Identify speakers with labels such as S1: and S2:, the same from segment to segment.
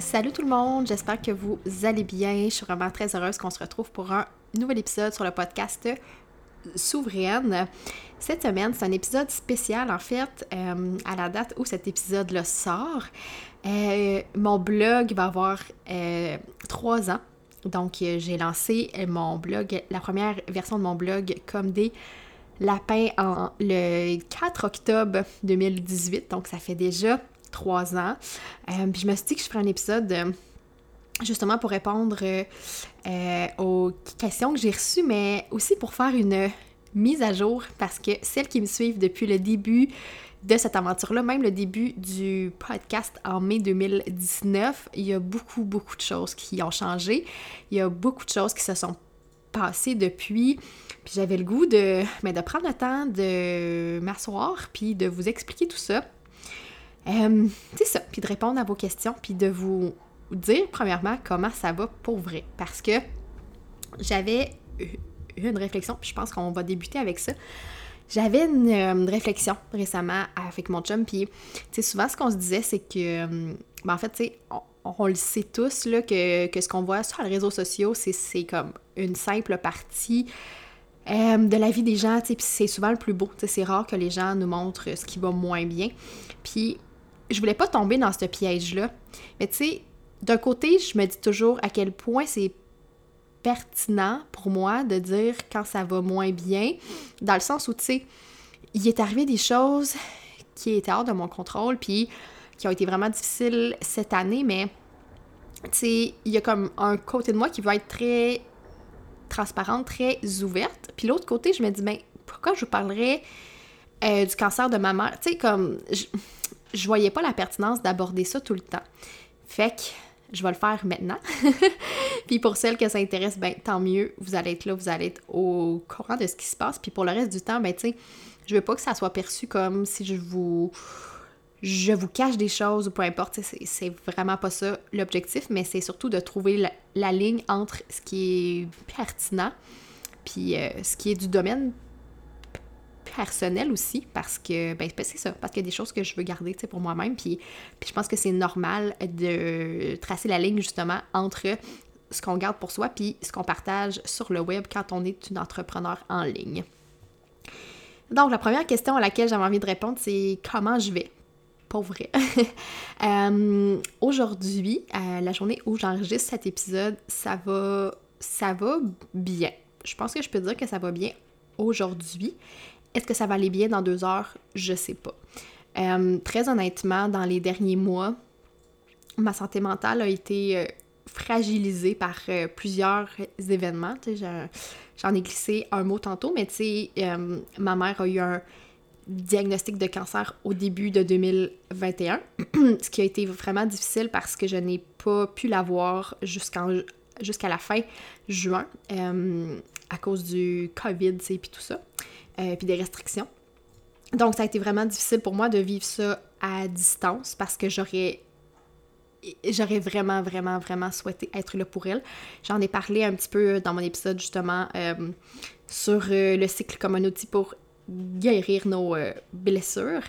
S1: Salut tout le monde, j'espère que vous allez bien. Je suis vraiment très heureuse qu'on se retrouve pour un nouvel épisode sur le podcast Souveraine. Cette semaine, c'est un épisode spécial en fait, euh, à la date où cet épisode-là sort. Euh, mon blog va avoir euh, trois ans. Donc, j'ai lancé mon blog, la première version de mon blog comme des lapins en le 4 octobre 2018. Donc, ça fait déjà trois ans. puis je me suis dit que je ferais un épisode justement pour répondre aux questions que j'ai reçues, mais aussi pour faire une mise à jour parce que celles qui me suivent depuis le début de cette aventure-là, même le début du podcast en mai 2019, il y a beaucoup, beaucoup de choses qui ont changé. Il y a beaucoup de choses qui se sont passées depuis. Puis j'avais le goût de, mais de prendre le temps de m'asseoir puis de vous expliquer tout ça. Euh, c'est ça, puis de répondre à vos questions, puis de vous dire premièrement comment ça va pour vrai. Parce que j'avais une réflexion, puis je pense qu'on va débuter avec ça. J'avais une, euh, réflexion récemment avec mon chum, puis souvent ce qu'on se disait, c'est que, euh, ben, en fait, tu sais, on, le sait tous, là, que, que ce qu'on voit sur les réseaux sociaux, c'est comme une simple partie de la vie des gens, tu sais, puis c'est souvent le plus beau. C'est rare que les gens nous montrent ce qui va moins bien. Puis, je voulais pas tomber dans ce piège-là. Mais tu sais, d'un côté, je me dis toujours à quel point c'est pertinent pour moi de dire quand ça va moins bien, dans le sens où, tu sais, il est arrivé des choses qui étaient hors de mon contrôle, puis qui ont été vraiment difficiles cette année, mais, tu sais, il y a comme un côté de moi qui veut être très transparente, très ouverte, puis l'autre côté, je me dis, ben, pourquoi je vous parlerais euh, du cancer de ma mère? Tu sais, comme, je voyais pas la pertinence d'aborder ça tout le temps. Fait que je vais le faire maintenant. puis pour celles que ça intéresse, ben tant mieux, vous allez être là, vous allez être au courant de ce qui se passe. Puis pour le reste du temps, ben tu je veux pas que ça soit perçu comme si je vous je vous cache des choses ou peu importe, c'est vraiment pas ça l'objectif, mais c'est surtout de trouver la, ligne entre ce qui est pertinent puis euh, ce qui est du domaine personnel aussi parce que ben, c'est ça parce qu'il y a des choses que je veux garder pour moi-même puis, puis je pense que c'est normal de tracer la ligne justement entre ce qu'on garde pour soi puis ce qu'on partage sur le web quand on est une entrepreneur en ligne. Donc la première question à laquelle j'avais envie de répondre c'est comment je vais? Pour vrai. Euh, aujourd'hui, euh, la journée où j'enregistre cet épisode, ça va ça va bien. Je pense que je peux dire que ça va bien aujourd'hui. Est-ce que ça va aller bien dans deux heures? Je sais pas. Euh, très honnêtement, dans les derniers mois, ma santé mentale a été euh, fragilisée par euh, plusieurs événements. J'en ai glissé un mot tantôt, mais tu sais, ma mère a eu un diagnostic de cancer au début de 2021, ce qui a été vraiment difficile parce que je n'ai pas pu l'avoir jusqu'à la fin juin à cause du COVID, et puis tout ça. Euh, puis des restrictions. Donc, ça a été vraiment difficile pour moi de vivre ça à distance parce que j'aurais j'aurais vraiment, vraiment, vraiment souhaité être là pour elle. J'en ai parlé un petit peu dans mon épisode justement euh, sur euh, le cycle comme un outil pour guérir nos blessures.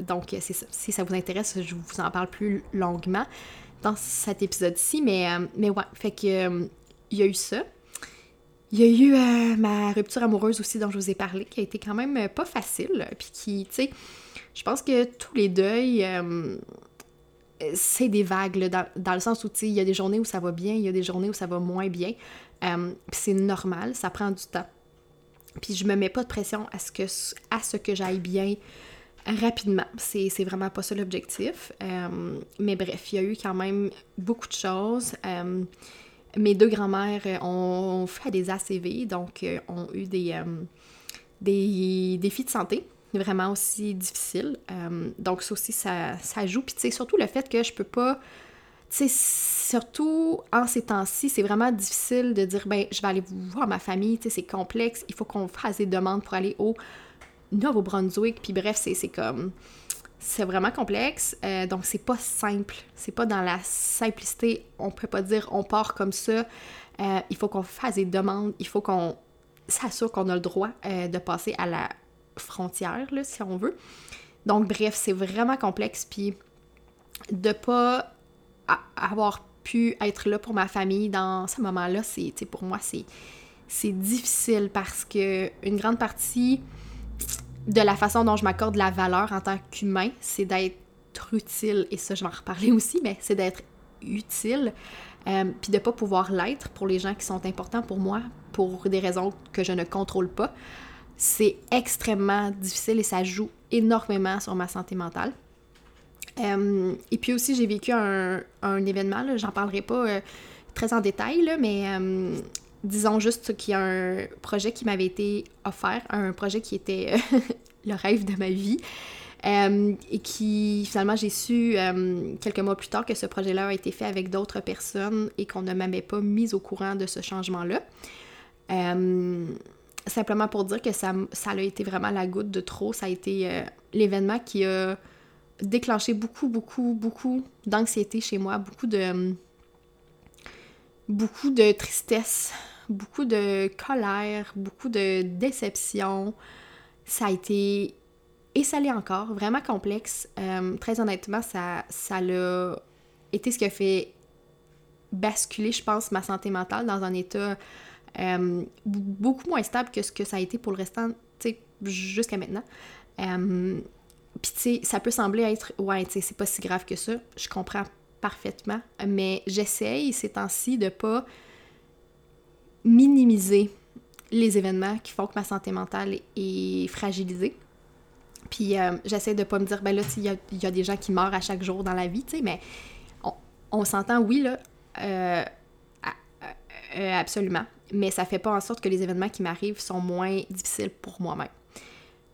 S1: donc, si ça vous intéresse, je vous en parle plus longuement dans cet épisode-ci. Mais, mais ouais, fait que il y a eu ça. Il y a eu euh, ma rupture amoureuse aussi dont je vous ai parlé, qui a été quand même euh, pas facile, puis qui, tu sais, je pense que tous les deuils, euh, c'est des vagues, dans, le sens où, tu il y a des journées où ça va bien, il y a des journées où ça va moins bien. Euh, c'est normal, ça prend du temps. Puis je me mets pas de pression à ce que, à ce que j'aille bien rapidement. C'est, vraiment pas ça l'objectif. Mais bref, il y a eu quand même beaucoup de choses. Euh, mes deux grands-mères ont fait des ACV, donc ont eu des, des défis de santé vraiment aussi difficiles. donc ça aussi, ça, ça joue. Puis tu sais, surtout le fait que je peux pas tu sais, surtout en ces temps-ci, c'est vraiment difficile de dire, ben, je vais aller voir ma famille, tu sais, c'est complexe, il faut qu'on fasse des demandes pour aller au Nouveau-Brunswick, puis bref, c'est comme, c'est vraiment complexe, euh, donc c'est pas simple, c'est pas dans la simplicité, on peut pas dire, on part comme ça, euh, il faut qu'on fasse des demandes, il faut qu'on s'assure qu'on a le droit euh, de passer à la frontière, là, si on veut. Donc bref, c'est vraiment complexe, puis de pas avoir pu être là pour ma famille dans ce moment-là, c'est pour moi c'est c'est difficile parce que une grande partie de la façon dont je m'accorde la valeur en tant qu'humain, c'est d'être utile et ça je vais en reparler aussi, mais c'est d'être utile euh, puis de pas pouvoir l'être pour les gens qui sont importants pour moi pour des raisons que je ne contrôle pas. C'est extrêmement difficile et ça joue énormément sur ma santé mentale. Euh, et puis aussi, j'ai vécu un, un événement, j'en parlerai pas euh, très en détail, mais disons juste qu'il y a un projet qui m'avait été offert, un projet qui était le rêve de ma vie. et qui finalement j'ai su quelques mois plus tard que ce projet-là a été fait avec d'autres personnes et qu'on ne m'avait pas mis au courant de ce changement-là. simplement pour dire que ça, a été vraiment la goutte de trop, ça a été l'événement qui a déclenché beaucoup, beaucoup, beaucoup d'anxiété chez moi, beaucoup de tristesse, beaucoup de colère, beaucoup de déception. Ça a été. Et ça l'est encore, vraiment complexe. Euh, très honnêtement, ça, ça l'a été ce qui a fait basculer, je pense, ma santé mentale dans un état euh, beaucoup moins stable que ce que ça a été pour le restant, tu sais, jusqu'à maintenant. Euh, puis, tu sais, ça peut sembler être, ouais, tu sais, c'est pas si grave que ça. Je comprends parfaitement. Mais j'essaye ces temps-ci de pas minimiser les événements qui font que ma santé mentale est fragilisée. Puis euh, j'essaie de pas me dire, ben là, il y, a des gens qui meurent à chaque jour dans la vie, tu sais, mais on, s'entend, oui, là, euh, euh, absolument. Mais ça fait pas en sorte que les événements qui m'arrivent sont moins difficiles pour moi-même.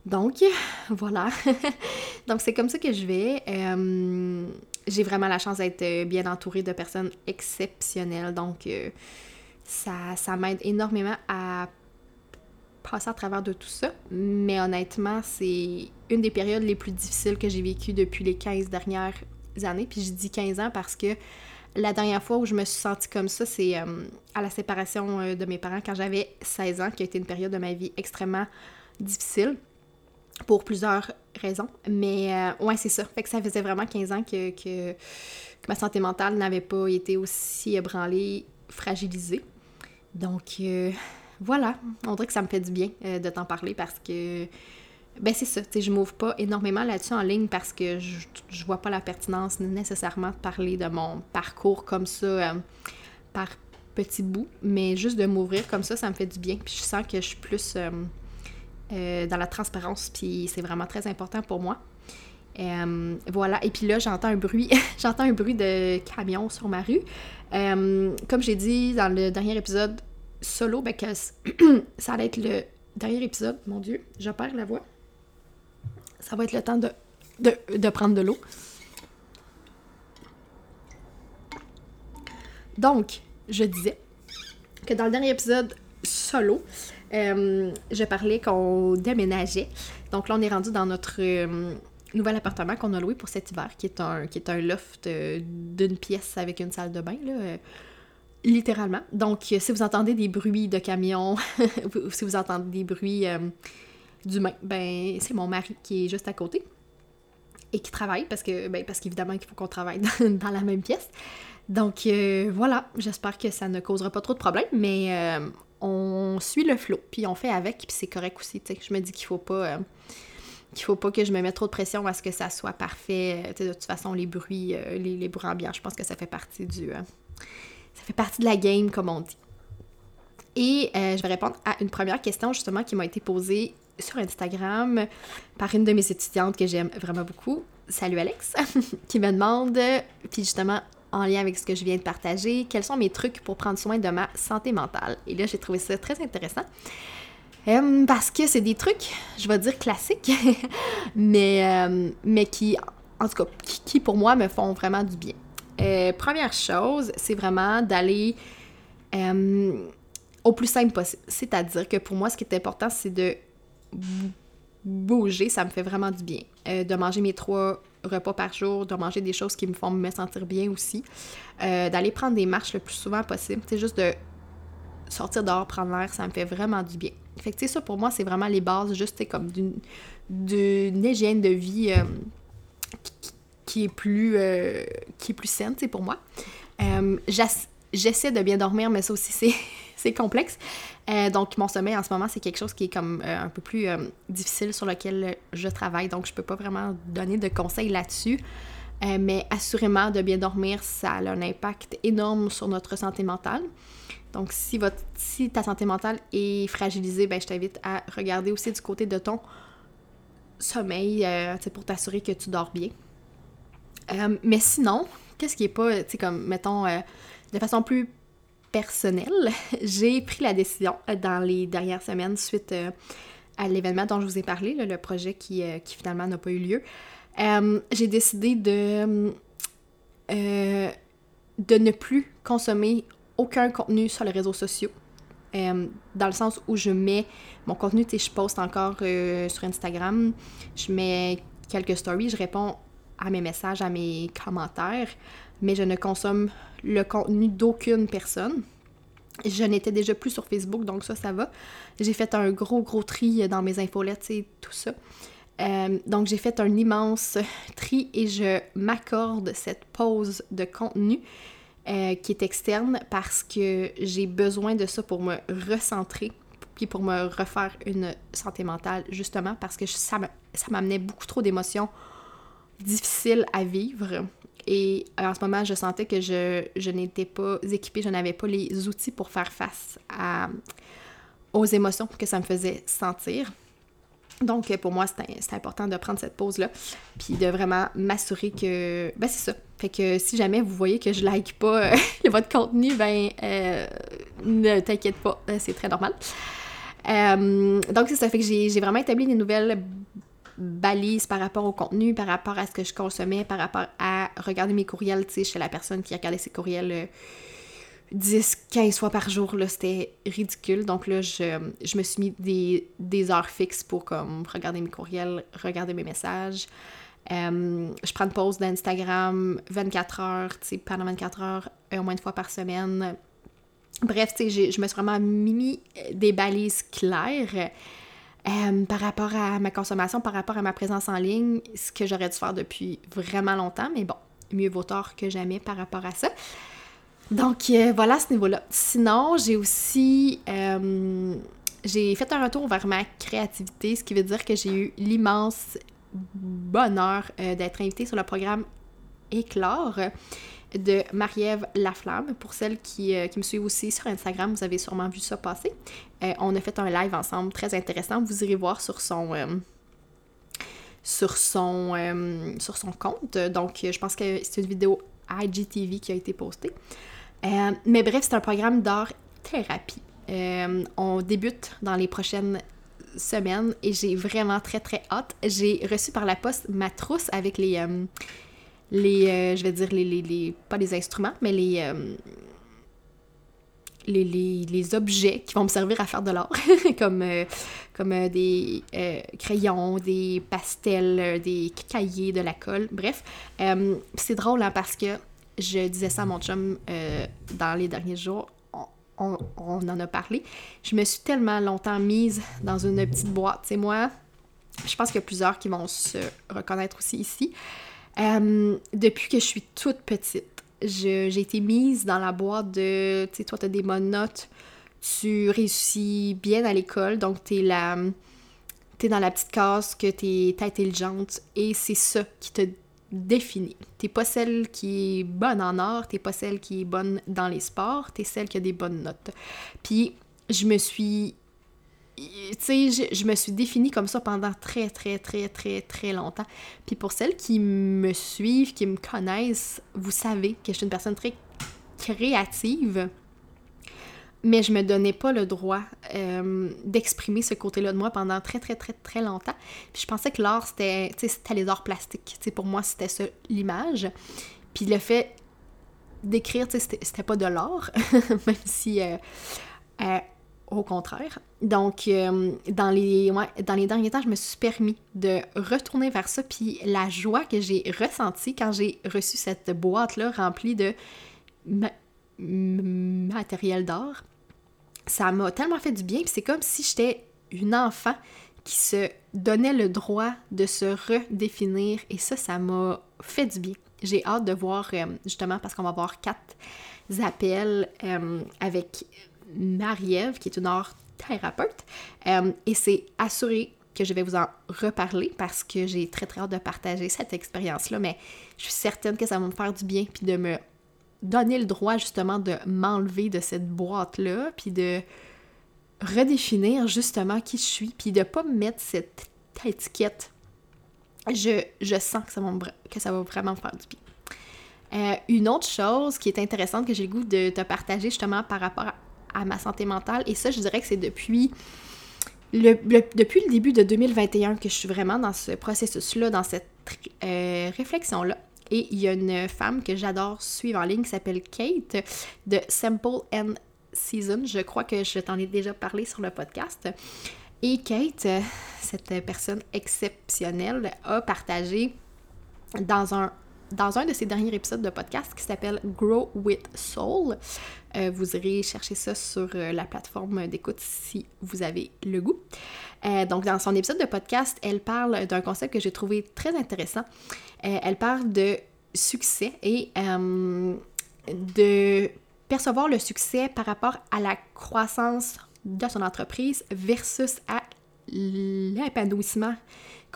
S1: Donc, voilà. Donc, c'est comme ça que je vais. J'ai vraiment la chance d'être bien entourée de personnes exceptionnelles. Donc, ça, ça m'aide énormément à passer à travers de tout ça. Mais honnêtement, c'est une des périodes les plus difficiles que j'ai vécues depuis les 15 dernières années. Puis je dis 15 ans parce que la dernière fois où je me suis sentie comme ça, c'est à la séparation de mes parents quand j'avais 16 ans, qui a été une période de ma vie extrêmement difficile pour plusieurs raisons. Mais euh, ouais, c'est ça. Fait que ça faisait vraiment 15 ans que, que, ma santé mentale n'avait pas été aussi ébranlée, fragilisée. Donc euh, voilà, on dirait que ça me fait du bien euh, de t'en parler parce que ben c'est ça, tu sais, je m'ouvre pas énormément là-dessus en ligne parce que je, vois pas la pertinence nécessairement de parler de mon parcours comme ça par petits bouts, mais juste de m'ouvrir comme ça, ça me fait du bien. Puis je sens que je suis plus euh, dans la transparence, puis c'est vraiment très important pour moi. Euh, voilà, et puis là, j'entends un bruit, j'entends un bruit de camion sur ma rue. Euh, comme j'ai dit dans le dernier épisode solo, ben ça allait être le dernier épisode, mon Dieu, je perds la voix. Ça va être le temps de, prendre de l'eau. Donc, je disais que dans le dernier épisode solo, euh, je parlais qu'on déménageait. Donc là, on est rendu dans notre nouvel appartement qu'on a loué pour cet hiver, qui est un, loft euh, d'une pièce avec une salle de bain, là, littéralement. Donc, si vous entendez des bruits de camions, si vous entendez des bruits d'humains, ben c'est mon mari qui est juste à côté et qui travaille parce que ben, parce qu'évidemment qu'il faut qu'on travaille dans, la même pièce. Donc voilà, j'espère que ça ne causera pas trop de problèmes, mais on suit le flot, puis on fait avec, puis c'est correct aussi. Je me dis qu'il faut pas. Euh, il faut pas que je me mette trop de pression à ce que ça soit parfait. de toute façon, les bruits, les, les, bruits ambiants, je pense que ça fait partie du. ça fait partie de la game, comme on dit. Et je vais répondre à une première question justement qui m'a été posée sur Instagram par une de mes étudiantes que j'aime vraiment beaucoup. Salut Alex, qui me demande, puis justement en lien avec ce que je viens de partager, quels sont mes trucs pour prendre soin de ma santé mentale? Et là, j'ai trouvé ça très intéressant. Euh, parce que c'est des trucs, je vais dire classiques, mais, euh, mais qui, en tout cas, qui, pour moi me font vraiment du bien. Euh, première chose, c'est vraiment d'aller au plus simple possible. C'est-à-dire que pour moi, ce qui est important, c'est de bouger, ça me fait vraiment du bien. Euh, de manger mes trois repas par jour, de manger des choses qui me font me sentir bien aussi. Euh, d'aller prendre des marches le plus souvent possible. C'est juste de sortir dehors, prendre l'air, ça me fait vraiment du bien. Fait ça, pour moi, c'est vraiment les bases, juste comme d'une, hygiène de vie euh, qui, est plus, qui est plus saine, pour moi. j'essaie de bien dormir, mais ça aussi, c'est, complexe. Euh, donc, mon sommeil en ce moment, c'est quelque chose qui est comme euh, un peu plus euh, difficile sur lequel je travaille. Donc, je peux pas vraiment donner de conseils là-dessus. mais assurément, de bien dormir, ça a un impact énorme sur notre santé mentale. Donc, si, votre, si ta santé mentale est fragilisée, ben, je t'invite à regarder aussi du côté de ton sommeil c'est pour t'assurer que tu dors bien. mais sinon, qu'est-ce qui est pas, tu sais, comme, mettons, de façon plus personnel, j'ai pris la décision euh, dans les dernières semaines suite euh, à l'événement dont je vous ai parlé, le projet qui, euh, qui finalement n'a pas eu lieu. j'ai décidé de, de ne plus consommer aucun contenu sur les réseaux sociaux. dans le sens où je mets mon contenu, tu je poste encore sur Instagram, je mets quelques stories, je réponds à mes messages, à mes commentaires, mais je ne consomme le contenu d'aucune personne. Je n'étais déjà plus sur Facebook, donc ça, ça va. J'ai fait un gros, gros tri dans mes infolettes et tout ça. Euh, donc, j'ai fait un immense tri et je m'accorde cette pause de contenu euh, qui est externe parce que j'ai besoin de ça pour me recentrer puis pour me refaire une santé mentale, justement, parce que ça m'amenait beaucoup trop d'émotions difficiles à vivre. Et en ce moment, je sentais que je, n'étais pas équipée, je n'avais pas les outils pour faire face aux émotions que ça me faisait sentir. Donc, pour moi, c'est important de prendre cette pause-là, puis de vraiment m'assurer que... Ben, c'est ça. Fait que si jamais vous voyez que je like pas euh, votre contenu, ben, euh, ne t'inquiète pas, euh, c'est très normal. donc, c'est ça. Fait que j'ai vraiment établi des nouvelles balise par rapport au contenu, par rapport à ce que je consommais, par rapport à regarder mes courriels, tu sais, chez la personne qui regardait ses courriels 10, euh, 15 fois par jour, là, c'était ridicule. Donc là, je, me suis mis des, heures fixes pour comme regarder mes courriels, regarder mes messages. Euh, je prends une pause d'Instagram 24 heures, tu sais, pendant 24 heures, au moins une fois par semaine. Bref, tu sais, je me suis vraiment mis des balises claires. Euh, par rapport à ma consommation, par rapport à ma présence en ligne, ce que j'aurais dû faire depuis vraiment longtemps, mais bon, mieux vaut tard que jamais par rapport à ça. Donc euh, voilà à ce niveau-là. Sinon, j'ai aussi euh, j'ai fait un retour vers ma créativité, ce qui veut dire que j'ai eu l'immense bonheur d'être invitée sur le programme Éclore de Marie-Ève Laflamme. Pour celles qui, euh, qui, me suivent aussi sur Instagram, vous avez sûrement vu ça passer. Euh, on a fait un live ensemble très intéressant. Vous irez voir sur son, euh, sur son, sur son compte. Donc, je pense que c'est une vidéo IGTV qui a été postée. Mais bref, c'est un programme d'art thérapie. on débute dans les prochaines semaines et j'ai vraiment très très hâte. J'ai reçu par la poste ma trousse avec les, les, euh, je vais dire, les, les, pas les instruments, mais les, euh, les, les, objets qui vont me servir à faire de l'art, comme, euh, comme des crayons, des pastels, des cahiers, de la colle, bref. c'est drôle hein, parce que je disais ça à mon chum dans les derniers jours, on, en a parlé. Je me suis tellement longtemps mise dans une petite boîte. C'est moi, je pense qu'il y a plusieurs qui vont se reconnaître aussi ici. Euh, depuis que je suis toute petite, j'ai été mise dans la boîte de, tu sais, toi, tu as des bonnes notes, tu réussis bien à l'école, donc tu es la, t'es dans la petite case, que t'es intelligente et c'est ça qui te définit. T'es pas celle qui est bonne en art, t'es pas celle qui est bonne dans les sports, t'es celle qui a des bonnes notes. Puis je me suis tu sais, je, je, me suis définie comme ça pendant très, très, très, très, très longtemps. Puis pour celles qui me suivent, qui me connaissent, vous savez que je suis une personne très créative mais je me donnais pas le droit euh, d'exprimer ce côté-là de moi pendant très, très, très, très longtemps. Puis je pensais que l'art, c'était, c'était les arts plastiques. pour moi, c'était ça, l'image. Puis le fait d'écrire, c'était, c'était pas de l'art, même si... Euh, euh, au contraire. Donc, dans, les, dans les derniers temps, je me suis permis de retourner vers ça. Puis la joie que j'ai ressentie quand j'ai reçu cette boîte-là remplie de matériel d'art, ça m'a tellement fait du bien. c'est comme si j'étais une enfant qui se donnait le droit de se redéfinir. Et ça, ça m'a fait du bien. J'ai hâte de voir, euh, justement, parce qu'on va avoir quatre appels euh, avec Marie-Ève, qui est une art thérapeute. Euh, et c'est assuré que je vais vous en reparler parce que j'ai très très hâte de partager cette expérience-là, mais je suis certaine que ça va me faire du bien puis de me donner le droit justement de m'enlever de cette boîte-là, puis de redéfinir justement qui je suis, puis de pas me mettre cette étiquette. Je, je sens que ça, va, que ça va vraiment faire du bien. Euh, une autre chose qui est intéressante que j'ai le goût de te partager justement par rapport à, ma santé mentale, et ça, je dirais que c'est depuis le, depuis le début de 2021 que je suis vraiment dans ce processus-là, dans cette euh, réflexion-là. Et il y a une femme que j'adore suivre en ligne qui s'appelle Kate de Simple and Season. Je crois que je t'en ai déjà parlé sur le podcast. Et Kate, cette personne exceptionnelle, a partagé dans un dans un de ses derniers épisodes de podcast qui s'appelle Grow with Soul. Euh, vous irez chercher ça sur euh, la plateforme d'écoute si vous avez le goût. Euh, donc, dans son épisode de podcast, elle parle d'un concept que j'ai trouvé très intéressant. elle parle de succès et de percevoir le succès par rapport à la croissance de son entreprise versus à l'épanouissement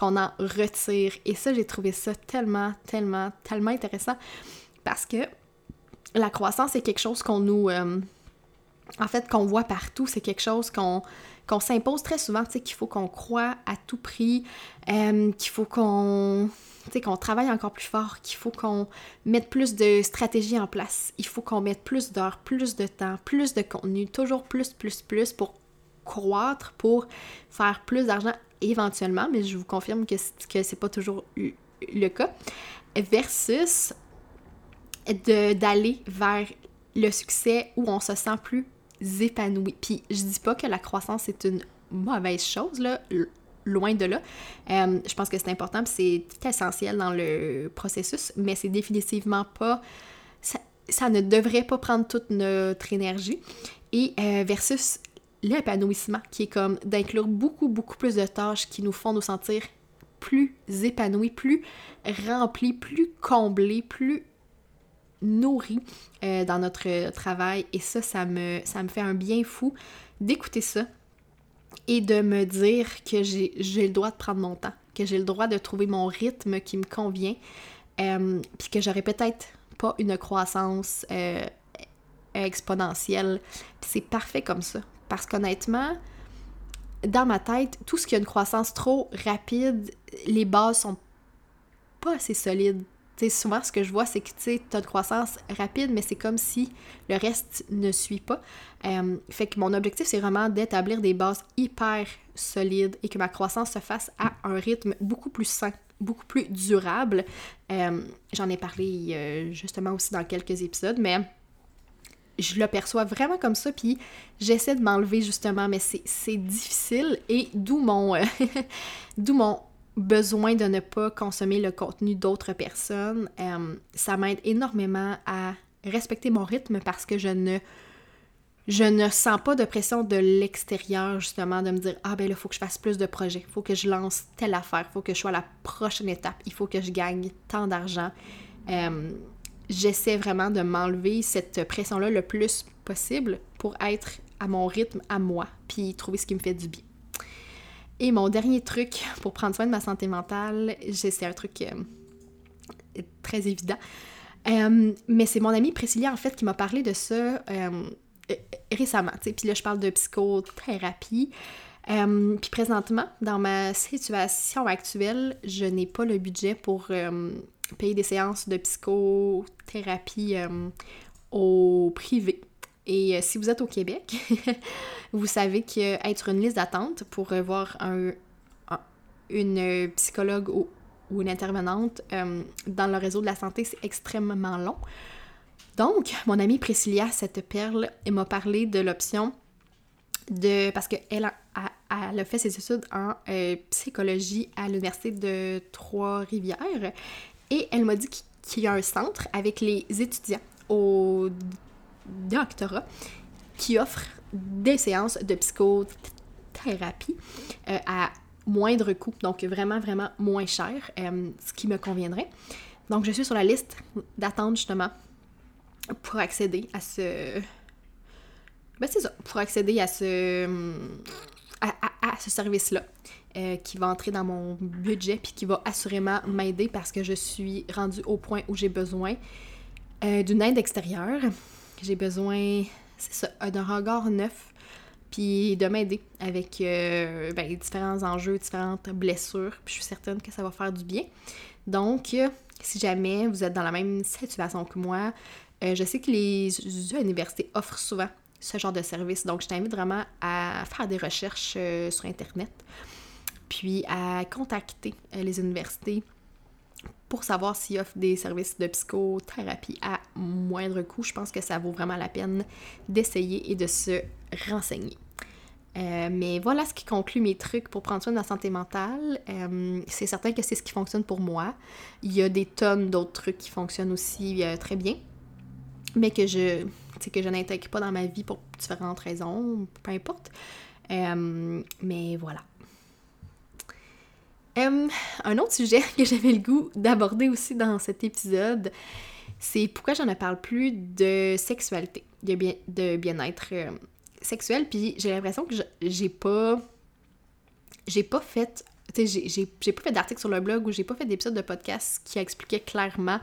S1: qu'on en retire. Et ça, j'ai trouvé ça tellement, tellement, tellement intéressant parce que la croissance, c'est quelque chose qu'on nous... Euh, en fait, qu'on voit partout, c'est quelque chose qu'on qu'on s'impose très souvent, tu sais, qu'il faut qu'on croit à tout prix, euh, qu'il faut qu'on qu'on travaille encore plus fort, qu'il faut qu'on mette plus de stratégies en place, il faut qu'on mette plus d'heures, plus de temps, plus de contenu, toujours plus, plus, plus pour croître, pour faire plus d'argent éventuellement, mais je vous confirme que, que c'est pas toujours le cas, versus d'aller vers le succès où on se sent plus épanoui. Puis je dis pas que la croissance est une mauvaise chose, loin de là. Euh, je pense que c'est important, c'est essentiel dans le processus, mais c'est définitivement pas... Ça, ne devrait pas prendre toute notre énergie. Et euh, versus l'épanouissement, qui est comme d'inclure beaucoup, beaucoup plus de tâches qui nous font nous sentir plus épanouis, plus remplis, plus comblés, plus nourris euh, dans notre travail. Et ça, ça me, ça me fait un bien fou d'écouter ça et de me dire que j'ai le droit de prendre mon temps, que j'ai le droit de trouver mon rythme qui me convient, euh, puis que j'aurais peut-être pas une croissance euh, exponentielle. C'est parfait comme ça. Parce qu'honnêtement, dans ma tête, tout ce qui a une croissance trop rapide, les bases sont pas assez solides. souvent, ce que je vois, c'est que tu as une croissance rapide, mais c'est comme si le reste ne suit pas. Euh, fait que mon objectif, c'est vraiment d'établir des bases hyper solides et que ma croissance se fasse à un rythme beaucoup plus sain, beaucoup plus durable. Euh, j'en ai parlé euh, justement aussi dans quelques épisodes, mais je le perçois vraiment comme ça, puis j'essaie de m'enlever justement, mais c'est difficile et d'où mon, euh, d'où mon besoin de ne pas consommer le contenu d'autres personnes. Euh, ça m'aide énormément à respecter mon rythme parce que je ne je ne sens pas de pression de l'extérieur, justement, de me dire Ah, ben là, il faut que je fasse plus de projets, il faut que je lance telle affaire, il faut que je sois à la prochaine étape, il faut que je gagne tant d'argent. Euh, j'essaie vraiment de m'enlever cette pression-là le plus possible pour être à mon rythme, à moi, puis trouver ce qui me fait du bien. Et mon dernier truc pour prendre soin de ma santé mentale, c'est un truc euh, très évident. Euh, mais c'est mon amie Priscilla, en fait, qui m'a parlé de ça récemment. Puis là, je parle de psychothérapie. puis présentement, dans ma situation actuelle, je n'ai pas le budget pour payer des séances de psychothérapie au privé. Et euh, si vous êtes au Québec, vous savez qu'être sur une liste d'attente pour voir un, une psychologue ou, une intervenante euh, dans le réseau de la santé, c'est extrêmement long. Donc, mon amie Priscilla, cette perle, elle m'a parlé de l'option de... parce qu'elle a, a, fait ses études en euh, psychologie à l'Université de Trois-Rivières et elle m'a dit qu'il y a un centre avec les étudiants au doctorat qui offre des séances de psychothérapie euh, à moindre coût, donc vraiment, vraiment moins cher, euh, ce qui me conviendrait. Donc, je suis sur la liste d'attente justement pour accéder à ce. Ben, c'est ça, pour accéder à ce. À, ce service-là. Euh, qui va entrer dans mon budget puis qui va assurément m'aider parce que je suis rendue au point où j'ai besoin d'une aide extérieure j'ai besoin, c'est ça, d'un regard neuf, puis de m'aider avec euh, ben, différents enjeux, différentes blessures, puis je suis certaine que ça va faire du bien. Donc, si jamais vous êtes dans la même situation que moi, euh, je sais que les universités offrent souvent ce genre de service, donc je t'invite vraiment à faire des recherches euh, sur Internet, puis à contacter les universités pour savoir s'ils offrent des services de psychothérapie à moindre coût. Je pense que ça vaut vraiment la peine d'essayer et de se renseigner. Euh, mais voilà ce qui conclut mes trucs pour prendre soin de la santé mentale. Euh, c'est certain que c'est ce qui fonctionne pour moi. Il y a des tonnes d'autres trucs qui fonctionnent aussi euh, très bien, mais que je, que je n'intègre pas dans ma vie pour différentes raisons, peu importe. mais voilà. un autre sujet que j'avais le goût d'aborder aussi dans cet épisode, c'est pourquoi j'en parle plus de sexualité, de, bien, de bien-être euh, sexuel. Puis j'ai l'impression que j'ai pas. J'ai pas fait. J'ai pas fait d'article sur le blog ou j'ai pas fait d'épisode de podcast qui expliquait clairement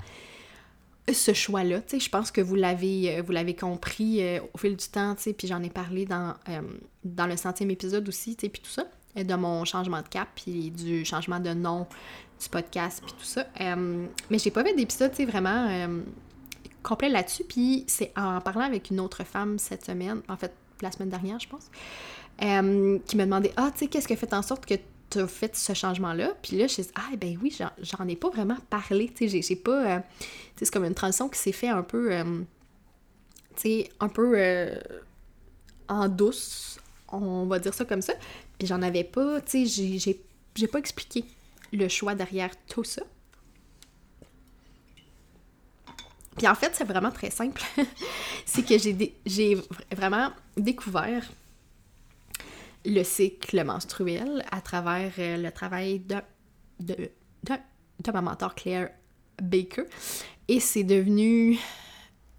S1: ce choix-là. Tu sais, je pense que vous l'avez euh, vous l'avez compris euh, au fil du temps, tu sais, puis j'en ai parlé dans, dans le centième épisode aussi, tu sais, puis tout ça de mon changement de cap, puis du changement de nom du podcast, puis tout ça. Euh, mais j'ai pas fait d'épisode, tu sais, vraiment euh, complet là-dessus. Puis c'est en parlant avec une autre femme cette semaine, en fait, la semaine dernière, je pense, euh, qui me demandait Ah, tu sais, qu'est-ce qui a fait en sorte que tu as fait ce changement-là? Puis là, je suis Ah, ben oui, j'en ai pas vraiment parlé, tu sais, j'ai pas. tu sais, c'est comme une transition qui s'est fait un peu. tu sais, un peu en douce, on va dire ça comme ça. Puis j'en avais pas, tu sais, j'ai pas expliqué le choix derrière tout ça. Puis en fait, c'est vraiment très simple. c'est que j'ai vraiment découvert le cycle menstruel à travers euh, le travail de, de, de, ma mentor Claire Baker. Et c'est devenu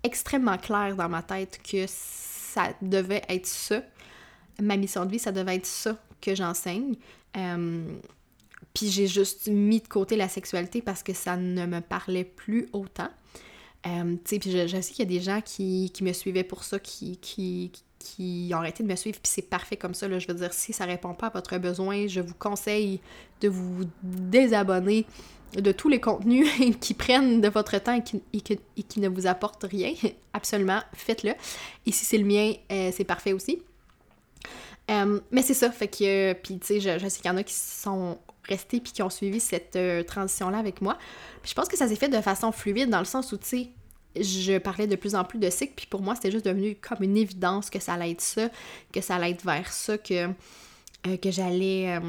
S1: extrêmement clair dans ma tête que ça devait être ça. Ma mission de vie, ça devait être ça que j'enseigne. Euh, puis j'ai juste mis de côté la sexualité parce que ça ne me parlait plus autant. Euh, tu sais, puis je, sais qu'il y a des gens qui, me suivaient pour ça, qui, qui, qui ont arrêté de me suivre, puis c'est parfait comme ça. Là. Je veux dire, si ça répond pas à votre besoin, je vous conseille de vous désabonner de tous les contenus qui prennent de votre temps et qui, et qui ne vous apportent rien. Absolument, faites-le. Et si c'est le mien, euh, c'est parfait aussi. Euh, mais c'est ça, fait que, puis tu sais, je, sais qu'il y en a qui sont restés puis qui ont suivi cette euh, transition-là avec moi. Je pense que ça s'est fait de façon fluide dans le sens où, tu sais, je parlais de plus en plus de cycle, puis pour moi, c'était juste devenu comme une évidence que ça allait être ça, que ça allait être vers ça, que, euh, que j'allais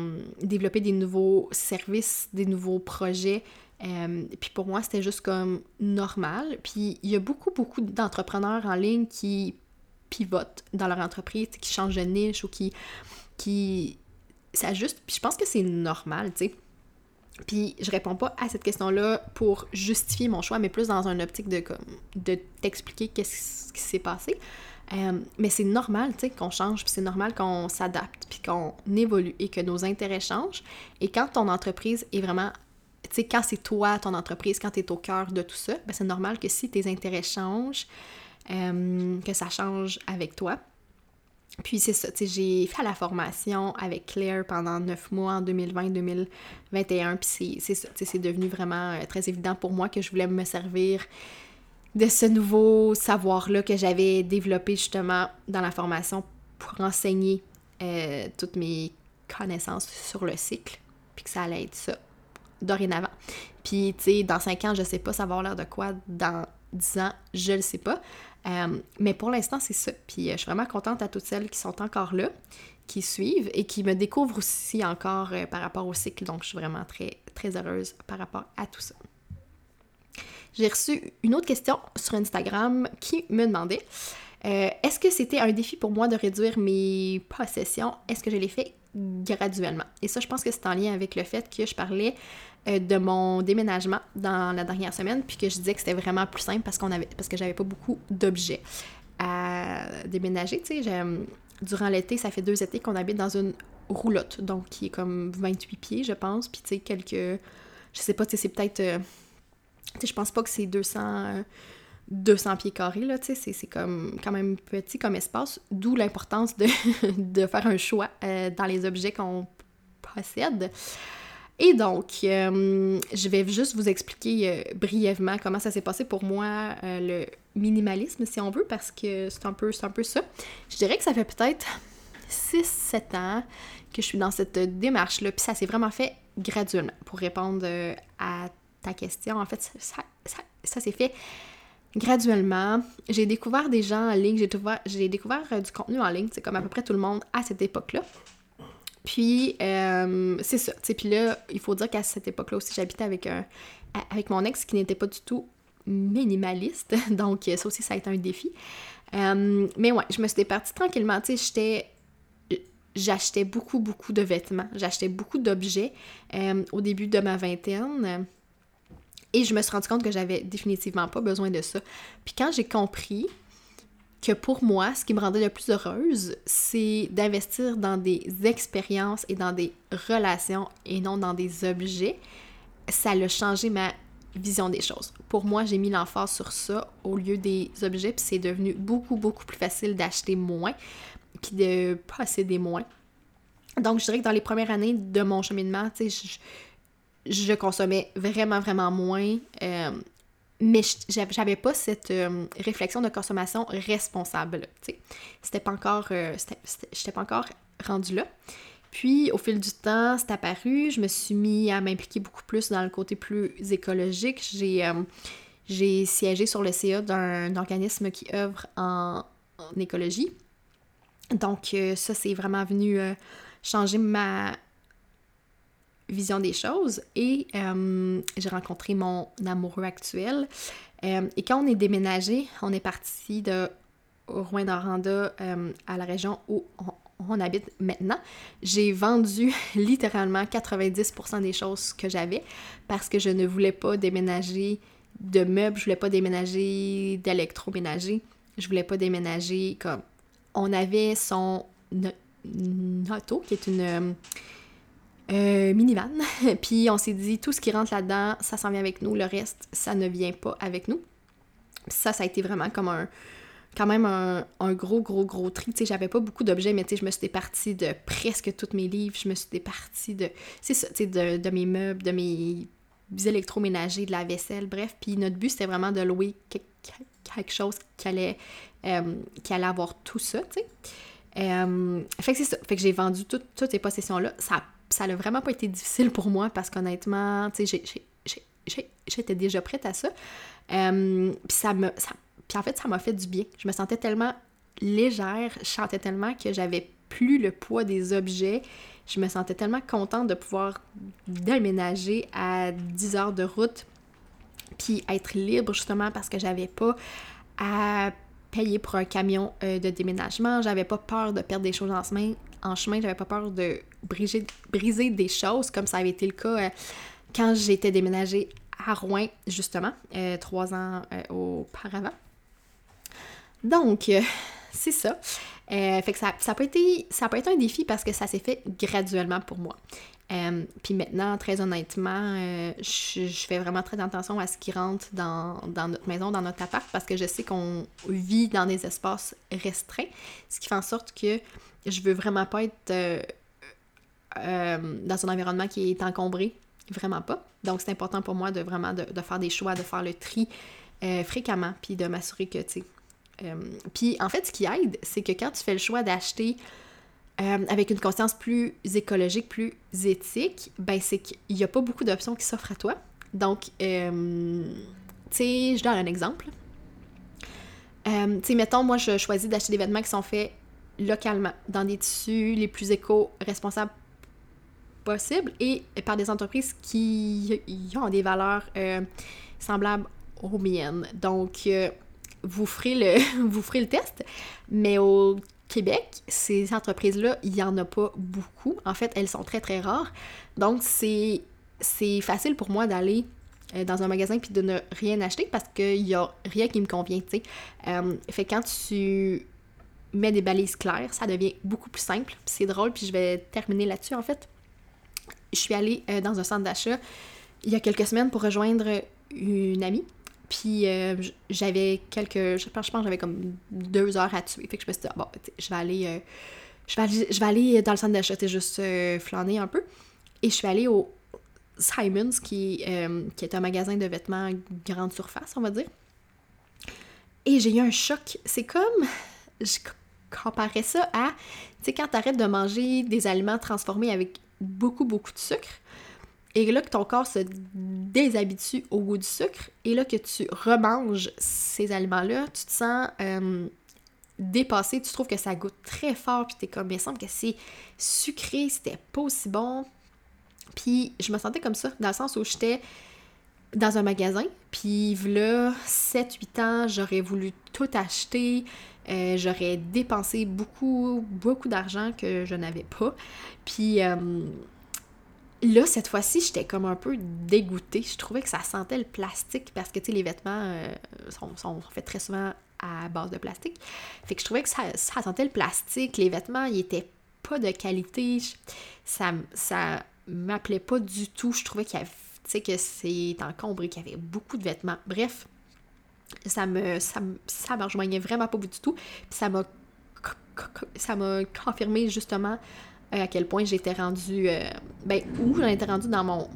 S1: développer des nouveaux services, des nouveaux projets. puis pour moi, c'était juste comme normal. Puis il y a beaucoup, beaucoup d'entrepreneurs en ligne qui pivotent dans leur entreprise, qui changent de niche ou qui, qui s'ajustent. Puis je pense que c'est normal, tu sais. Puis je réponds pas à cette question-là pour justifier mon choix, mais plus dans un optique de, de t'expliquer qu'est-ce qui s'est passé. Euh, mais c'est normal, tu sais, qu'on change, puis c'est normal qu'on s'adapte, puis qu'on évolue et que nos intérêts changent. Et quand ton entreprise est vraiment tu sais, quand c'est toi, ton entreprise, quand tu es au cœur de tout ça, ben c'est normal que si tes intérêts changent, euh, que ça change avec toi. Puis c'est ça, tu sais, j'ai fait la formation avec Claire pendant neuf mois en 2020-2021, puis c'est ça, tu sais, c'est devenu vraiment euh, très évident pour moi que je voulais me servir de ce nouveau savoir-là que j'avais développé justement dans la formation pour enseigner euh, toutes mes connaissances sur le cycle, puis que ça allait être ça dorénavant. Puis, tu sais, dans cinq ans, je sais pas ça va avoir l'air de quoi, dans dix ans, je le sais pas. Euh, mais pour l'instant, c'est ça. Puis, euh, je suis vraiment contente à toutes celles qui sont encore là, qui suivent et qui me découvrent aussi encore par rapport au cycle. Donc, je suis vraiment très, très heureuse par rapport à tout ça. J'ai reçu une autre question sur Instagram qui me demandait euh, est-ce que c'était un défi pour moi de réduire mes possessions? Est-ce que je l'ai fait graduellement? Et ça, je pense que c'est en lien avec le fait que je parlais euh, de mon déménagement dans la dernière semaine, puis que je disais que c'était vraiment plus simple parce qu'on avait parce que j'avais pas beaucoup d'objets à déménager. Tu sais, durant l'été, ça fait deux étés qu'on habite dans une roulotte, donc qui est comme 28 pieds, je pense, puis tu sais, quelques. Je sais pas, tu sais, c'est peut-être. Euh, je pense pas que c'est 200, 200 pieds carrés, là, tu sais, c'est comme quand même petit comme espace, d'où l'importance de, de, faire un choix euh, dans les objets qu'on possède. Et donc, euh, je vais juste vous expliquer euh, brièvement comment ça s'est passé pour moi, le minimalisme, si on veut, parce que c'est un, peu, un peu ça. Je dirais que ça fait peut-être 6-7 ans que je suis dans cette démarche-là, puis ça s'est vraiment fait graduellement pour répondre à ta question. En fait, ça, ça, s'est fait graduellement. J'ai découvert des gens en ligne, j'ai découvert, découvert euh, du contenu en ligne, c'est comme à peu près tout le monde à cette époque-là. Puis, euh, c'est ça. Puis là, il faut dire qu'à cette époque-là aussi, j'habitais avec, un, avec mon ex qui n'était pas du tout minimaliste. Donc, ça aussi, ça a été un défi. Euh, mais ouais, je me suis départie tranquillement. Tu sais, j'achetais beaucoup, beaucoup de vêtements. J'achetais beaucoup d'objets au début de ma vingtaine. Et je me suis rendu compte que j'avais définitivement pas besoin de ça. Puis quand j'ai compris que pour moi, ce qui me rendait le plus heureuse, c'est d'investir dans des expériences et dans des relations et non dans des objets, ça a changé ma vision des choses. Pour moi, j'ai mis l'emphase sur ça au lieu des objets, puis c'est devenu beaucoup, beaucoup plus facile d'acheter moins, puis de posséder moins. Donc, je dirais que dans les premières années de mon cheminement, tu sais, je consommais vraiment, vraiment moins. Euh, mais j'avais pas cette euh, réflexion de consommation responsable. C'était pas encore. Euh, j'étais pas encore rendue là. Puis, au fil du temps, c'est apparu. Je me suis mis à m'impliquer beaucoup plus dans le côté plus écologique. J'ai j'ai siégé sur le CA d'un organisme qui œuvre en, en écologie. Donc, ça, c'est vraiment venu changer ma, vision des choses et euh, j'ai rencontré mon amoureux actuel. Euh, et quand on est déménagé, on est parti de Rouen-Noranda euh, à la région où on, habite maintenant. J'ai vendu littéralement 90% des choses que j'avais parce que je ne voulais pas déménager de meubles, je voulais pas déménager d'électroménager, je voulais pas déménager comme on avait son auto qui est une euh, minivan. puis on s'est dit, tout ce qui rentre là-dedans, ça s'en vient avec nous. Le reste, ça ne vient pas avec nous. ça, ça a été vraiment comme un quand même un, gros, gros, gros tri. Tu sais, j'avais pas beaucoup d'objets, mais tu sais, je me suis départie de presque tous mes livres. Je me suis départie de, c'est ça, tu sais, de, mes meubles, de mes électroménagers, de la vaisselle, bref. Puis notre but, c'était vraiment de louer quelque chose qui allait, euh, qui allait avoir tout ça, tu sais. Euh, fait que c'est ça. Fait que j'ai vendu toutes ces possessions-là. Ça ça n'a vraiment pas été difficile pour moi parce qu'honnêtement, tu sais, j'étais déjà prête à ça. Euh, puis ça me. puis en fait, ça m'a fait du bien. Je me sentais tellement légère, je sentais tellement que j'avais plus le poids des objets. Je me sentais tellement contente de pouvoir déménager à 10 heures de route, puis être libre justement parce que j'avais pas à payer pour un camion euh, de déménagement, j'avais pas peur de perdre des choses en chemin, en chemin, j'avais pas peur de briser, briser des choses comme ça avait été le cas euh, quand j'étais déménagée à Rouen, justement, euh, trois ans auparavant. Donc, c'est ça. Euh, fait que ça, ça, peut été, ça peut être un défi parce que ça s'est fait graduellement pour moi. Euh, puis maintenant, très honnêtement, euh, je, fais vraiment très attention à ce qui rentre dans, notre maison, dans notre appart, parce que je sais qu'on vit dans des espaces restreints, ce qui fait en sorte que je veux vraiment pas être dans un environnement qui est encombré, vraiment pas. Donc c'est important pour moi de vraiment de, faire des choix, de faire le tri fréquemment, puis de m'assurer que, tu sais, euh, puis en fait, ce qui aide, c'est que quand tu fais le choix d'acheter euh, avec une conscience plus écologique, plus éthique, ben c'est qu'il n'y a pas beaucoup d'options qui s'offrent à toi. Donc, euh, tu sais, je donne un exemple. tu sais, mettons, moi, je choisis d'acheter des vêtements qui sont faits localement, dans des tissus les plus éco-responsables et par des entreprises qui ont des valeurs semblables aux miennes. Donc, vous ferez le, vous ferez le test. Mais au Québec, ces entreprises-là, il n'y en a pas beaucoup. En fait, elles sont très, très rares. Donc, c'est, facile pour moi d'aller euh, dans un magasin puis de ne rien acheter parce qu'il n'y a rien qui me convient, tu sais. Euh, fait quand tu mets des balises claires, ça devient beaucoup plus simple. c'est drôle, puis je vais terminer là-dessus, en fait. Je suis allée euh, dans un centre d'achat il y a quelques semaines pour rejoindre une amie puis euh, j'avais quelques. Je pense, que j'avais comme deux heures à tuer. Fait que je me suis dit, ah, bon, je vais aller. Euh, je, vais je vais aller dans le centre d'achat, juste euh, flâner un peu. Et je suis allée au Simons, qui, qui est un magasin de vêtements grande surface, on va dire. Et j'ai eu un choc. C'est comme. Je comparais ça à. Tu sais, quand t'arrêtes de manger des aliments transformés avec beaucoup, beaucoup de sucre et là que ton corps se déshabitue au goût du sucre, et là que tu remanges ces aliments-là, tu te sens euh, dépassé, tu trouves que ça goûte très fort, puis t'es comme, il semble que c'est sucré, c'était pas aussi bon. Puis je me sentais comme ça, dans le sens où j'étais dans un magasin, puis là, 7-8 ans, j'aurais voulu tout acheter, euh, j'aurais dépensé beaucoup, beaucoup d'argent que je n'avais pas. Puis... Euh, Là, cette fois-ci, j'étais comme un peu dégoûtée. Je trouvais que ça sentait le plastique parce que, tu sais, les vêtements euh, sont, faits très souvent à base de plastique. Fait que je trouvais que ça, sentait le plastique. Les vêtements, ils étaient pas de qualité. Ça, ça m'appelait pas du tout. Je trouvais qu'il y que c'est encombré, qu'il y avait beaucoup de vêtements. Bref, ça me, ça, ça me rejoignait vraiment pas du tout. Puis ça m'a, ça m'a confirmé justement à quel point j'étais rendue, euh, ben, où j'en étais rendue dans mon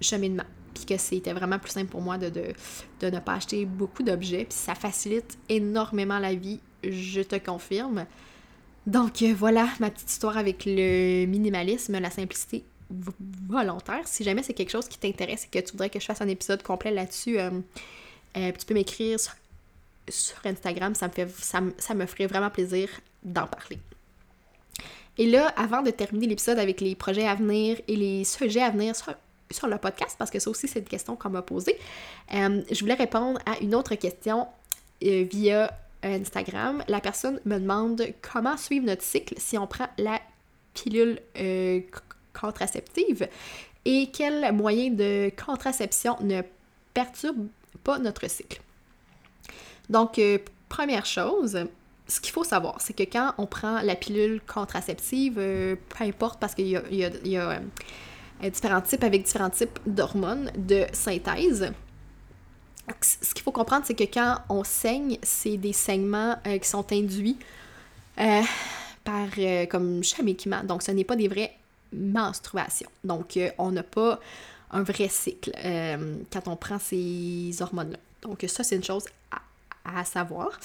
S1: cheminement. Puis que c'était vraiment plus simple pour moi de, de, ne pas acheter beaucoup d'objets. Puis ça facilite énormément la vie, je te confirme. Donc euh, voilà ma petite histoire avec le minimalisme, la simplicité volontaire. Si jamais c'est quelque chose qui t'intéresse et que tu voudrais que je fasse un épisode complet là-dessus, euh, tu peux m'écrire sur, Instagram. Ça me, fait, ça, ça me ferait vraiment plaisir d'en parler. Et là, avant de terminer l'épisode avec les projets à venir et les sujets à venir sur, le podcast, parce que ça aussi, c'est une question qu'on m'a posée, euh, je voulais répondre à une autre question euh, via Instagram. La personne me demande comment suivre notre cycle si on prend la pilule euh, contraceptive et quel moyen de contraception ne perturbe pas notre cycle. Donc, première chose, ce qu'il faut savoir, c'est que quand on prend la pilule contraceptive, euh, peu importe, parce qu'il y a, euh, différents types avec différents types d'hormones de synthèse, ce qu'il faut comprendre, c'est que quand on saigne, c'est des saignements euh, qui sont induits par comme chamiquement. Donc, ce n'est pas des vraies menstruations. Donc, on n'a pas un vrai cycle quand on prend ces hormones-là. Donc, ça, c'est une chose à savoir.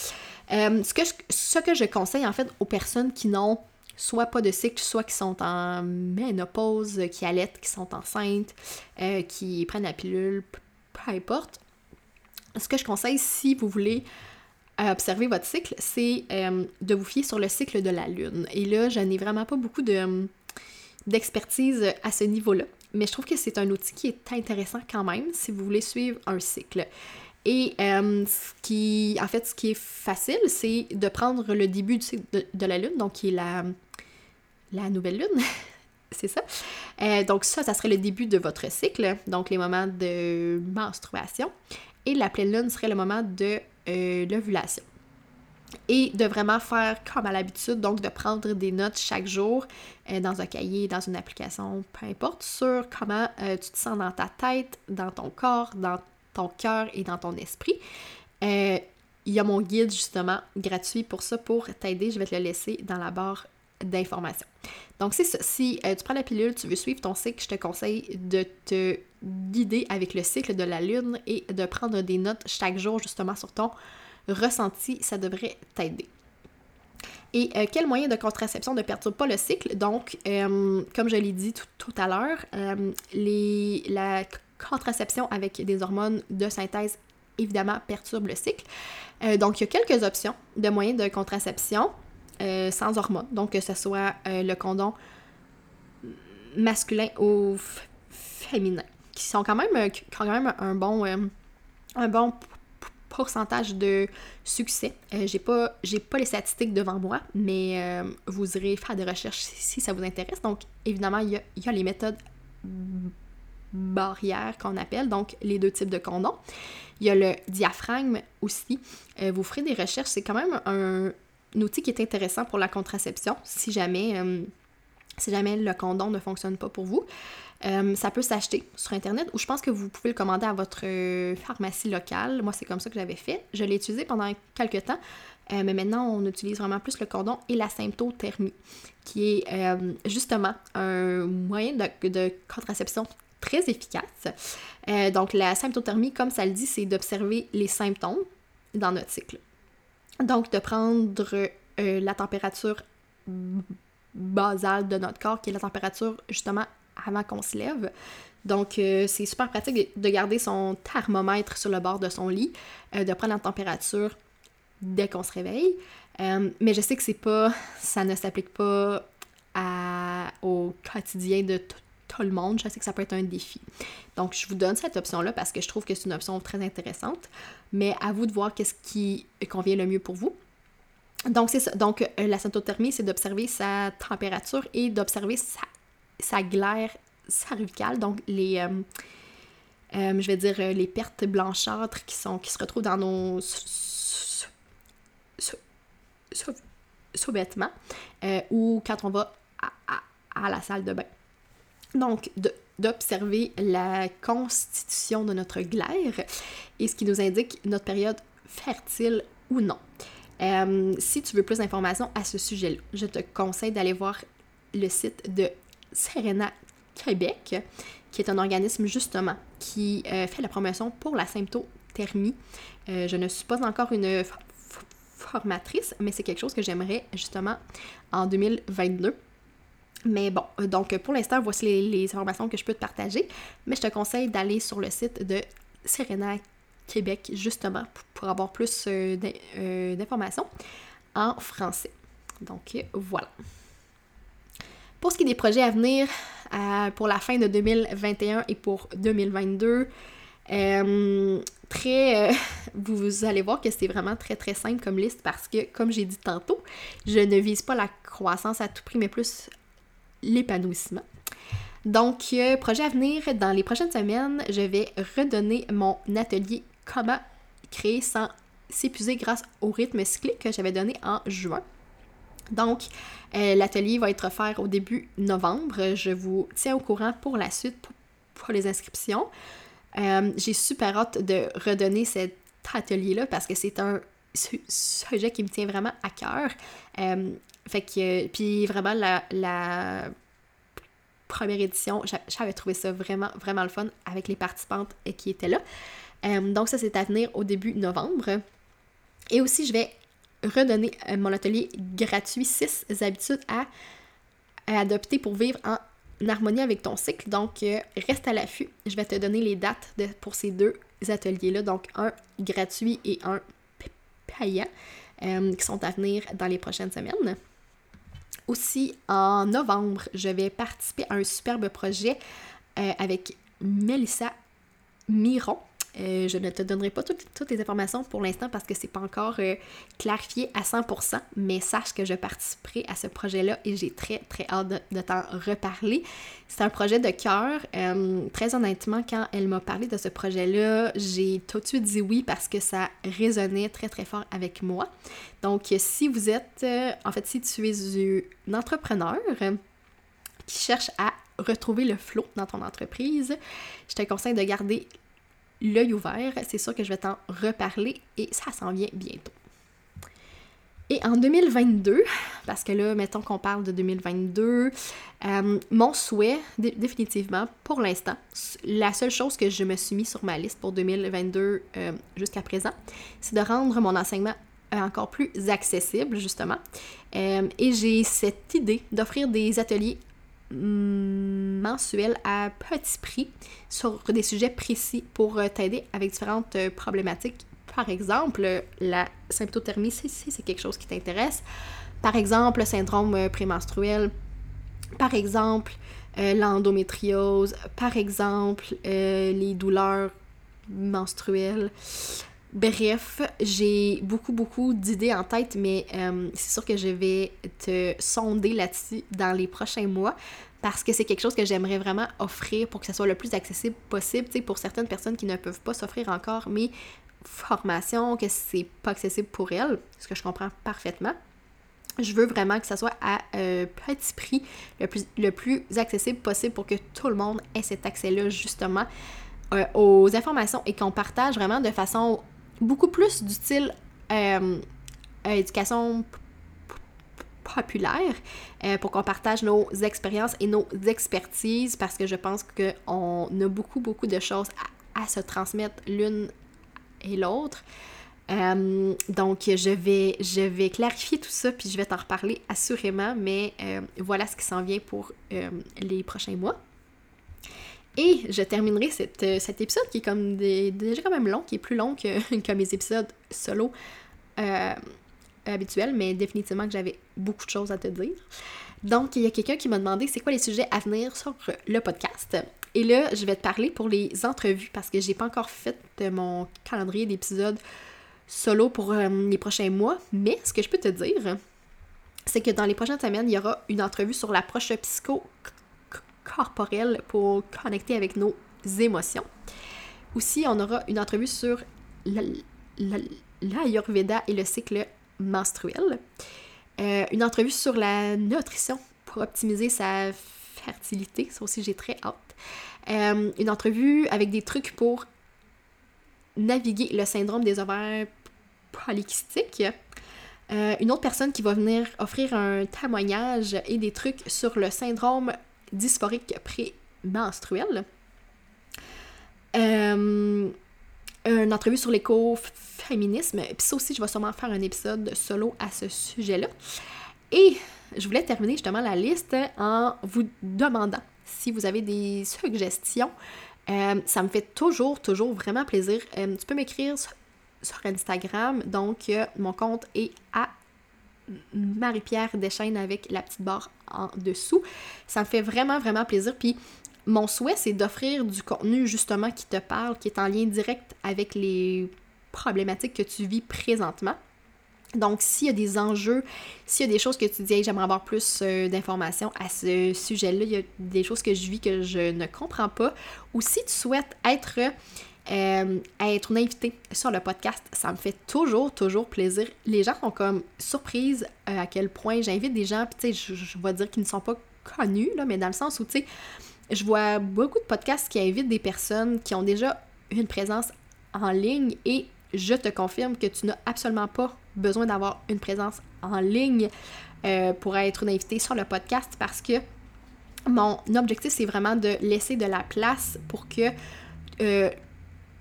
S1: Euh, ce, que je, ce que je conseille en fait aux personnes qui n'ont soit pas de cycle, soit qui sont en ménopause, qui allaitent, qui sont enceintes, euh, qui prennent la pilule, peu importe. Ce que je conseille si vous voulez observer votre cycle, c'est euh, de vous fier sur le cycle de la Lune. Et là, je n'ai vraiment pas beaucoup de, d'expertise à ce niveau-là, mais je trouve que c'est un outil qui est intéressant quand même si vous voulez suivre un cycle. Et euh, ce qui, en fait, ce qui est facile, c'est de prendre le début de, la lune, donc qui est la, la nouvelle lune. c'est ça. Euh, donc ça, ça serait le début de votre cycle, donc les moments de menstruation. Et la pleine lune serait le moment de euh, l'ovulation. Et de vraiment faire comme à l'habitude, donc de prendre des notes chaque jour euh, dans un cahier, dans une application, peu importe, sur comment euh, tu te sens dans ta tête, dans ton corps, dans ton cœur et dans ton esprit. Euh, il y a mon guide justement gratuit pour ça, pour t'aider. Je vais te le laisser dans la barre d'informations. Donc c'est ça. Si tu prends la pilule, tu veux suivre ton cycle, je te conseille de te guider avec le cycle de la lune et de prendre des notes chaque jour justement sur ton ressenti, ça devrait t'aider. Et euh, quel moyen de contraception ne perturbe pas le cycle? Donc, euh, comme je l'ai dit tout, à l'heure, euh, la contraception avec des hormones de synthèse, évidemment, perturbe le cycle. donc, il y a quelques options de moyens de contraception sans hormones. Donc, que ce soit le condom masculin ou féminin, qui sont quand même, un bon, un bon pourcentage de succès. Euh, j'ai pas pas les statistiques devant moi, mais euh, vous irez faire des recherches si, ça vous intéresse. Donc évidemment, il y a, les méthodes barrières qu'on appelle, donc les deux types de condoms. Il y a le diaphragme aussi. Euh, vous ferez des recherches, c'est quand même un, outil qui est intéressant pour la contraception si jamais si jamais le condom ne fonctionne pas pour vous. Euh, ça peut s'acheter sur Internet ou je pense que vous pouvez le commander à votre euh, pharmacie locale. Moi, c'est comme ça que j'avais fait. Je l'ai utilisé pendant quelques temps, euh, mais maintenant, on utilise vraiment plus le cordon et la symptothermie, qui est justement un moyen de, contraception très efficace. donc, la symptothermie, comme ça le dit, c'est d'observer les symptômes dans notre cycle. Donc, de prendre la température basale de notre corps, qui est la température justement avant qu'on se lève. Donc, euh, c'est super pratique de garder son thermomètre sur le bord de son lit, euh, de prendre la température dès qu'on se réveille. Euh, mais je sais que c'est pas, ça ne s'applique pas au quotidien de tout le monde. Je sais que ça peut être un défi. Donc, je vous donne cette option-là parce que je trouve que c'est une option très intéressante. Mais à vous de voir qu'est-ce qui convient le mieux pour vous. Donc, c'est ça. Donc, la symptothermie, c'est d'observer sa température et d'observer sa sa glaire cervicale, donc les, euh, euh, je vais dire, euh, les pertes blanchâtres qui, sont, qui se retrouvent dans nos sous-vêtements ou quand on va à, la salle de bain. Donc, d'observer la constitution de notre glaire et ce qui nous indique notre période fertile ou non. si tu veux plus d'informations à ce sujet-là, je te conseille d'aller voir le site de Serena Québec, qui est un organisme justement qui euh, fait la promotion pour la symptothermie. Euh, je ne suis pas encore une formatrice, mais c'est quelque chose que j'aimerais justement en 2022. Mais bon, euh, donc pour l'instant, voici les, informations que je peux te partager. Mais je te conseille d'aller sur le site de Serena Québec, justement, pour avoir plus d'informations en français. Donc voilà. Pour ce qui est des projets à venir euh, pour la fin de 2021 et pour 2022, euh, euh, vous, allez voir que c'est vraiment très très simple comme liste parce que, comme j'ai dit tantôt, je ne vise pas la croissance à tout prix, mais plus l'épanouissement. Donc, projet à venir, dans les prochaines semaines, je vais redonner mon atelier Comment créer sans s'épuiser grâce au rythme cyclique que j'avais donné en juin. Donc, euh, l'atelier va être offert au début novembre. Je vous tiens au courant pour la suite, pour, les inscriptions. Euh, j'ai super hâte de redonner cet atelier-là parce que c'est un sujet qui me tient vraiment à cœur. Euh, fait que, puis vraiment, la, première édition, j'avais trouvé ça vraiment, vraiment le fun avec les participantes qui étaient là. donc ça, c'est à venir au début novembre. Et aussi, je vais redonner euh, mon atelier gratuit 6 habitudes à, adopter pour vivre en harmonie avec ton cycle. Donc, euh, reste à l'affût. Je vais te donner les dates pour ces deux ateliers-là. Donc, un gratuit et un payant euh, qui sont à venir dans les prochaines semaines. Aussi, en novembre, je vais participer à un superbe projet avec Melissa Miron. Euh, je ne te donnerai pas toutes, toutes les informations pour l'instant parce que c'est pas encore euh, clarifié à 100%, mais sache que je participerai à ce projet-là et j'ai très très hâte de, t'en reparler. C'est un projet de cœur. Euh, très honnêtement, quand elle m'a parlé de ce projet-là, j'ai tout de suite dit oui parce que ça résonnait très très fort avec moi. Donc, si vous êtes, en fait, si tu es un entrepreneur qui cherche à retrouver le flow dans ton entreprise, je te conseille de garder l'œil ouvert. C'est sûr que je vais t'en reparler et ça s'en vient bientôt. Et en 2022, parce que là, mettons qu'on parle de 2022, euh, mon souhait, définitivement, pour l'instant, la seule chose que je me suis mis sur ma liste pour 2022 euh, jusqu'à présent, c'est de rendre mon enseignement encore plus accessible, justement. Euh, et j'ai cette idée d'offrir des ateliers mensuel à petit prix sur des sujets précis pour euh, t'aider avec différentes euh, problématiques. Par exemple, la symptothermie, si c'est quelque chose qui t'intéresse. Par exemple, le syndrome euh, prémenstruel. Par exemple, l'endométriose. Par exemple, les douleurs menstruelles. Bref, j'ai beaucoup, beaucoup d'idées en tête, mais euh, c'est sûr que je vais te sonder là-dessus dans les prochains mois parce que c'est quelque chose que j'aimerais vraiment offrir pour que ce soit le plus accessible possible, tu sais, pour certaines personnes qui ne peuvent pas s'offrir encore mes formations, que c'est pas accessible pour elles, ce que je comprends parfaitement. Je veux vraiment que ça soit à euh, petit prix, le plus, le plus accessible possible pour que tout le monde ait cet accès-là justement euh, aux informations et qu'on partage vraiment de façon beaucoup plus du style euh, éducation populaire euh, pour qu'on partage nos expériences et nos expertises parce que je pense qu'on a beaucoup, beaucoup de choses à, se transmettre l'une et l'autre. Euh, donc, je vais, je vais clarifier tout ça, puis je vais t'en reparler assurément, mais voilà ce qui s'en vient pour les prochains mois. Et je terminerai euh, cet épisode qui est comme déjà quand même long, qui est plus long que, mes épisodes solo euh, habituels, mais définitivement que j'avais beaucoup de choses à te dire. Donc, il y a quelqu'un qui m'a demandé c'est quoi les sujets à venir sur le podcast? Et là, je vais te parler pour les entrevues parce que j'ai pas encore fait mon calendrier d'épisodes solo pour euh, les prochains mois. Mais ce que je peux te dire, c'est que dans les prochaines semaines, il y aura une entrevue sur l'approche psycho corporelle pour connecter avec nos émotions. Aussi, on aura une entrevue sur l'Ayurveda et le cycle menstruel. Euh, une entrevue sur la nutrition pour optimiser sa fertilité. Ça aussi, j'ai très hâte. Euh, une entrevue avec des trucs pour naviguer le syndrome des ovaires polykystiques. Euh, une autre personne qui va venir offrir un témoignage et des trucs sur le syndrome dysphorique prémenstruel. Euh, une entrevue sur l'écoféminisme. Puis ça aussi, je vais sûrement faire un épisode solo à ce sujet-là. Et je voulais terminer justement la liste en vous demandant si vous avez des suggestions. Euh, ça me fait toujours, toujours vraiment plaisir. Euh, tu peux m'écrire sur, Instagram. Donc, euh, mon compte est à Marie-Pierre Deschaines avec la petite barre en dessous. Ça me fait vraiment, vraiment plaisir. Puis mon souhait, c'est d'offrir du contenu justement qui te parle, qui est en lien direct avec les problématiques que tu vis présentement. Donc, s'il y a des enjeux, s'il y a des choses que tu dis, j'aimerais avoir plus euh, d'informations à ce sujet-là, il y a des choses que je vis que je ne comprends pas, ou si tu souhaites être euh, être une invitée sur le podcast. Ça me fait toujours, toujours plaisir. Les gens sont comme surprises euh, à quel point j'invite des gens, puis tu sais, je, vais dire qu'ils ne sont pas connus, là, mais dans le sens où, tu sais, je vois beaucoup de podcasts qui invitent des personnes qui ont déjà une présence en ligne et je te confirme que tu n'as absolument pas besoin d'avoir une présence en ligne euh, pour être une invitée sur le podcast parce que mon objectif, c'est vraiment de laisser de la place pour que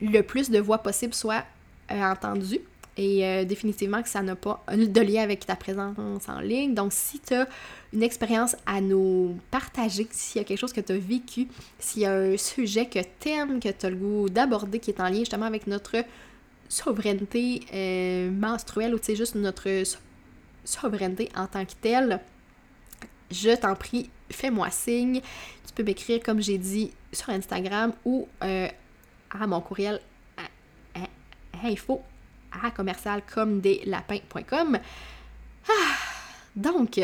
S1: le plus de voix possible soit euh, entendues. Et euh, définitivement que ça n'a pas de lien avec ta présence en ligne. Donc, si tu as une expérience à nous partager, s'il y a quelque chose que tu as vécu, s'il y a un sujet que tu aimes, que tu as le goût d'aborder, qui est en lien justement avec notre souveraineté euh, menstruelle ou tu sais, juste notre souveraineté en tant que telle, je t'en prie, fais-moi signe. Tu peux m'écrire, comme j'ai dit, sur Instagram ou à mon courriel info à commercial comme des lapins.com. Ah, donc,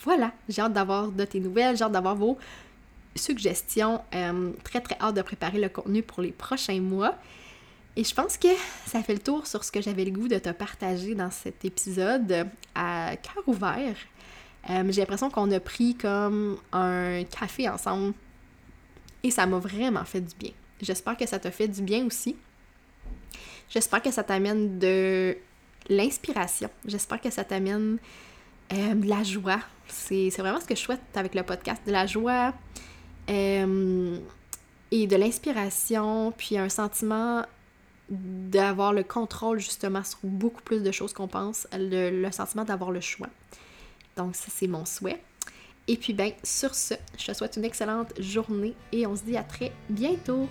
S1: voilà, j'ai hâte d'avoir de tes nouvelles, j'ai hâte d'avoir vos suggestions. Euh, très, très hâte de préparer le contenu pour les prochains mois. Et je pense que ça fait le tour sur ce que j'avais le goût de te partager dans cet épisode à cœur ouvert. Euh, j'ai l'impression qu'on a pris comme un café ensemble et ça m'a vraiment fait du bien. J'espère que ça t'a fait du bien aussi. J'espère que ça t'amène de l'inspiration. J'espère que ça t'amène euh, de la joie. C'est vraiment ce que je souhaite avec le podcast. De la joie euh, et de l'inspiration, puis un sentiment d'avoir le contrôle justement sur beaucoup plus de choses qu'on pense, le, sentiment d'avoir le choix. Donc ça, c'est mon souhait. Et puis ben, sur ce, je te souhaite une excellente journée et on se dit à très bientôt.